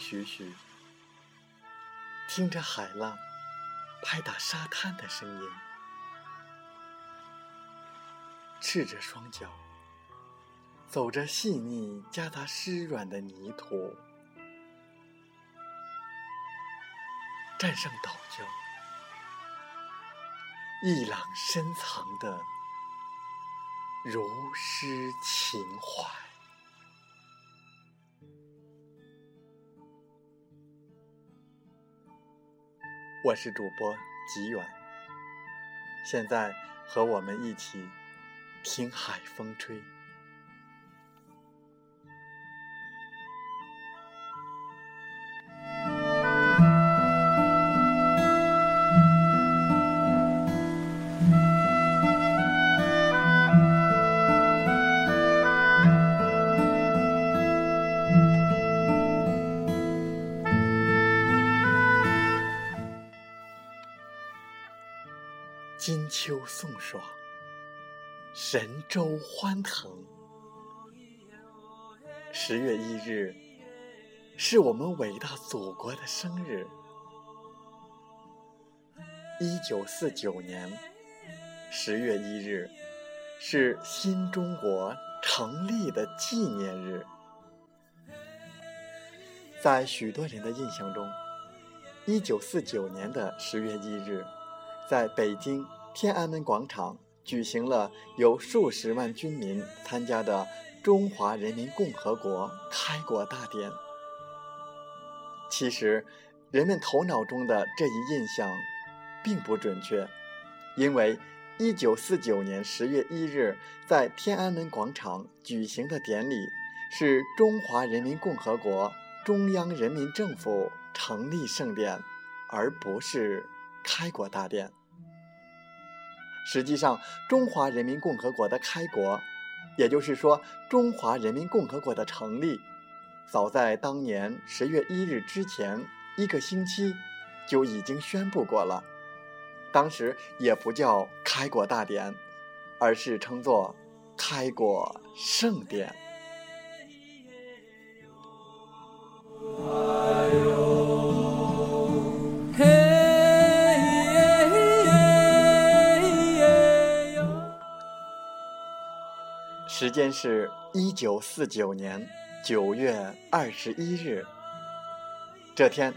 徐徐，听着海浪拍打沙滩的声音，赤着双脚，走着细腻夹杂湿软的泥土，站上岛礁，一朗深藏的如诗情怀。我是主播吉远，现在和我们一起听海风吹。金秋送爽，神州欢腾。十月一日，是我们伟大祖国的生日。一九四九年十月一日，是新中国成立的纪念日。在许多人的印象中，一九四九年的十月一日。在北京天安门广场举行了有数十万军民参加的中华人民共和国开国大典。其实，人们头脑中的这一印象并不准确，因为1949年10月1日在天安门广场举行的典礼是中华人民共和国中央人民政府成立盛典，而不是开国大典。实际上，中华人民共和国的开国，也就是说，中华人民共和国的成立，早在当年十月一日之前一个星期就已经宣布过了。当时也不叫开国大典，而是称作开国盛典。时间是一九四九年九月二十一日。这天，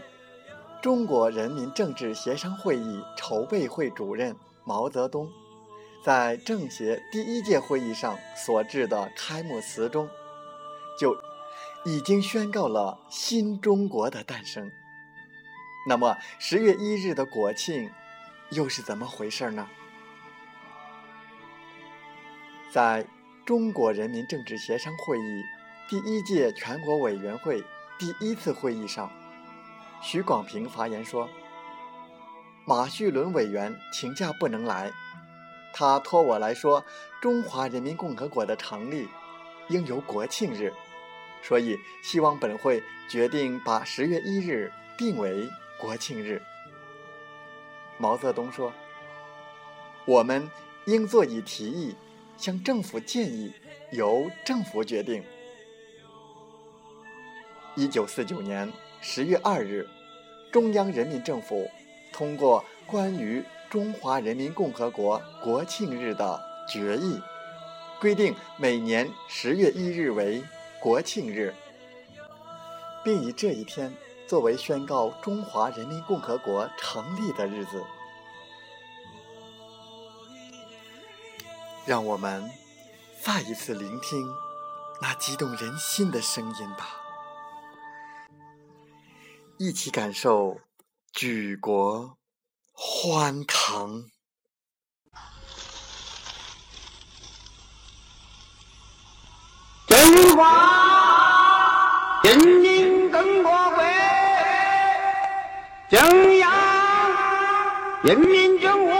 中国人民政治协商会议筹备会主任毛泽东，在政协第一届会议上所致的开幕词中，就已经宣告了新中国的诞生。那么，十月一日的国庆又是怎么回事呢？在中国人民政治协商会议第一届全国委员会第一次会议上，徐广平发言说：“马叙伦委员请假不能来，他托我来说，中华人民共和国的成立应由国庆日，所以希望本会决定把十月一日定为国庆日。”毛泽东说：“我们应做以提议。”向政府建议，由政府决定。一九四九年十月二日，中央人民政府通过关于中华人民共和国国庆日的决议，规定每年十月一日为国庆日，并以这一天作为宣告中华人民共和国成立的日子。让我们再一次聆听那激动人心的声音吧，一起感受举国欢腾。中华人民共和国中央人民政府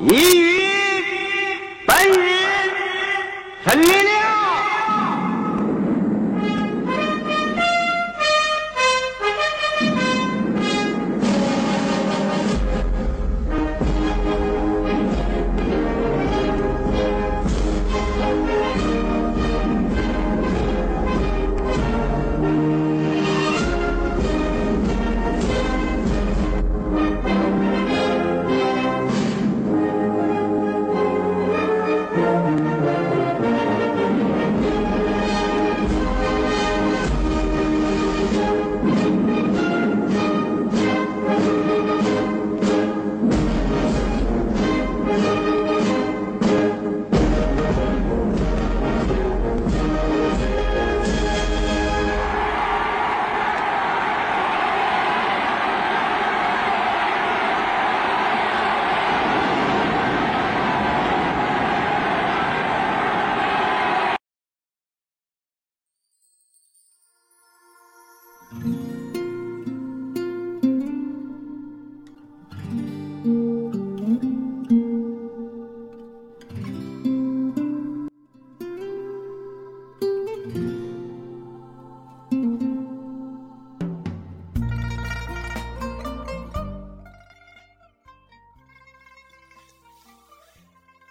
已于。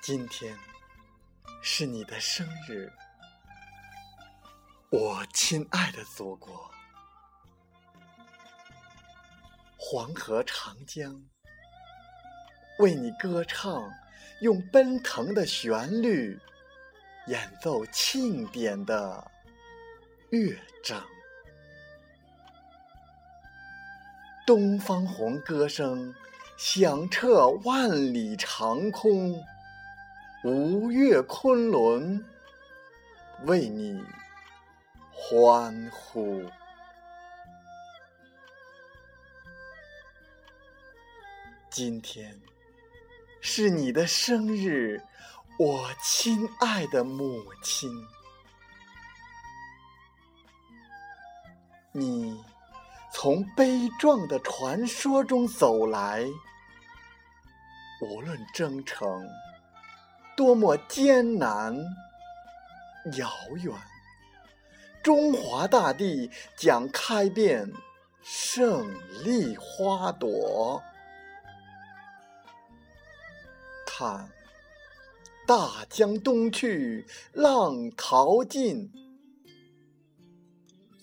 今天是你的生日，我亲爱的祖国，黄河、长江为你歌唱，用奔腾的旋律演奏庆典的乐章。东方红歌声响彻万里长空。吴越昆仑为你欢呼。今天是你的生日，我亲爱的母亲。你从悲壮的传说中走来，无论征程。多么艰难、遥远！中华大地将开遍胜利花朵。看，大江东去，浪淘尽，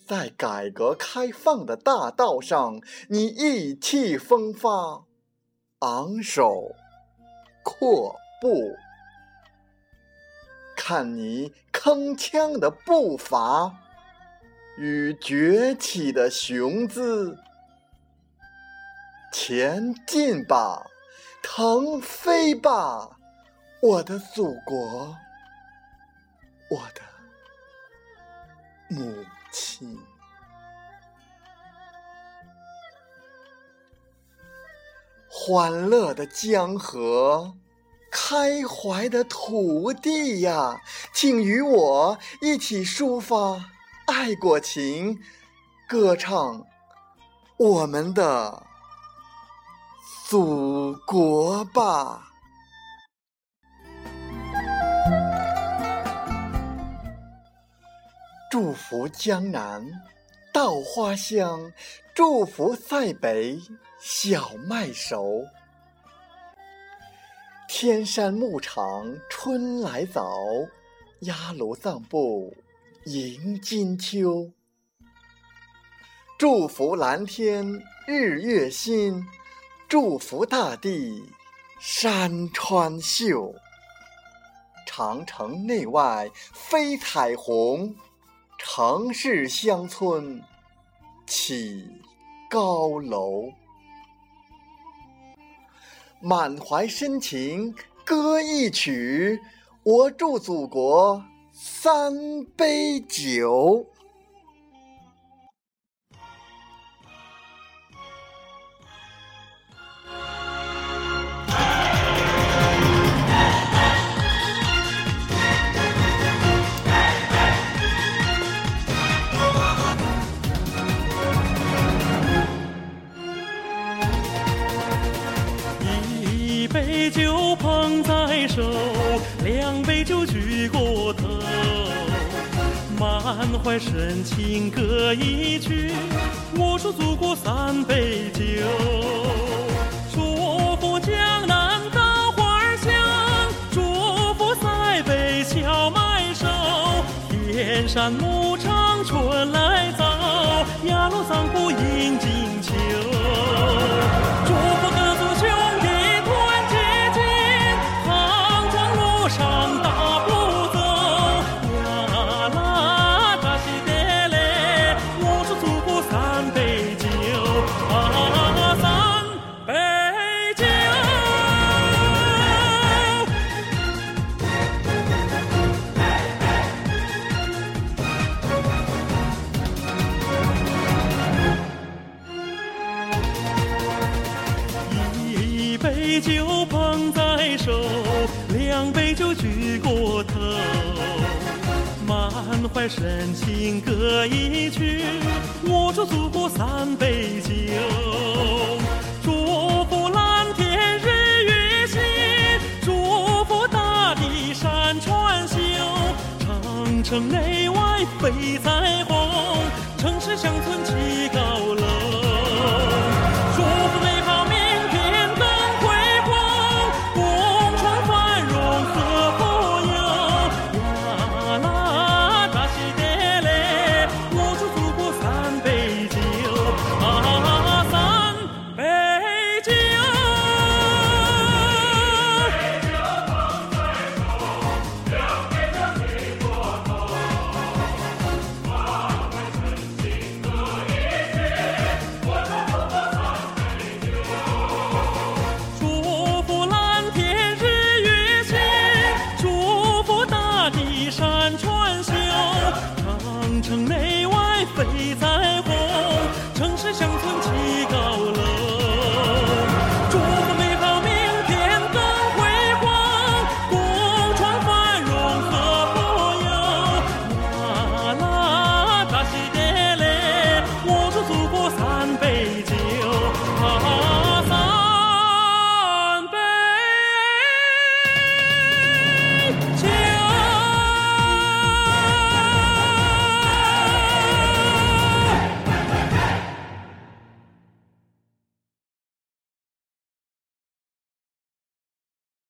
在改革开放的大道上，你意气风发，昂首阔步。看你铿锵的步伐与崛起的雄姿，前进吧，腾飞吧，我的祖国，我的母亲，欢乐的江河。开怀的土地呀，请与我一起抒发爱国情，歌唱我们的祖国吧！祝福江南稻花香，祝福塞北小麦熟。天山牧场春来早，鸭绿藏布迎金秋。祝福蓝天日月新，祝福大地山川秀。长城内外飞彩虹，城市乡村起高楼。满怀深情歌一曲，我祝祖国三杯酒。杯酒捧在手，两杯酒举过头满怀深情歌一曲，我祝祖国三杯酒。祝福江南稻花香，祝福塞北小麦熟。天山牧场春来早，雅鲁藏布迎金秋。两杯酒举过头，满怀深情歌一曲，我祝祖国三杯酒，祝福蓝天日月星，祝福大地山川秀，长城内外飞彩虹，城市乡村起。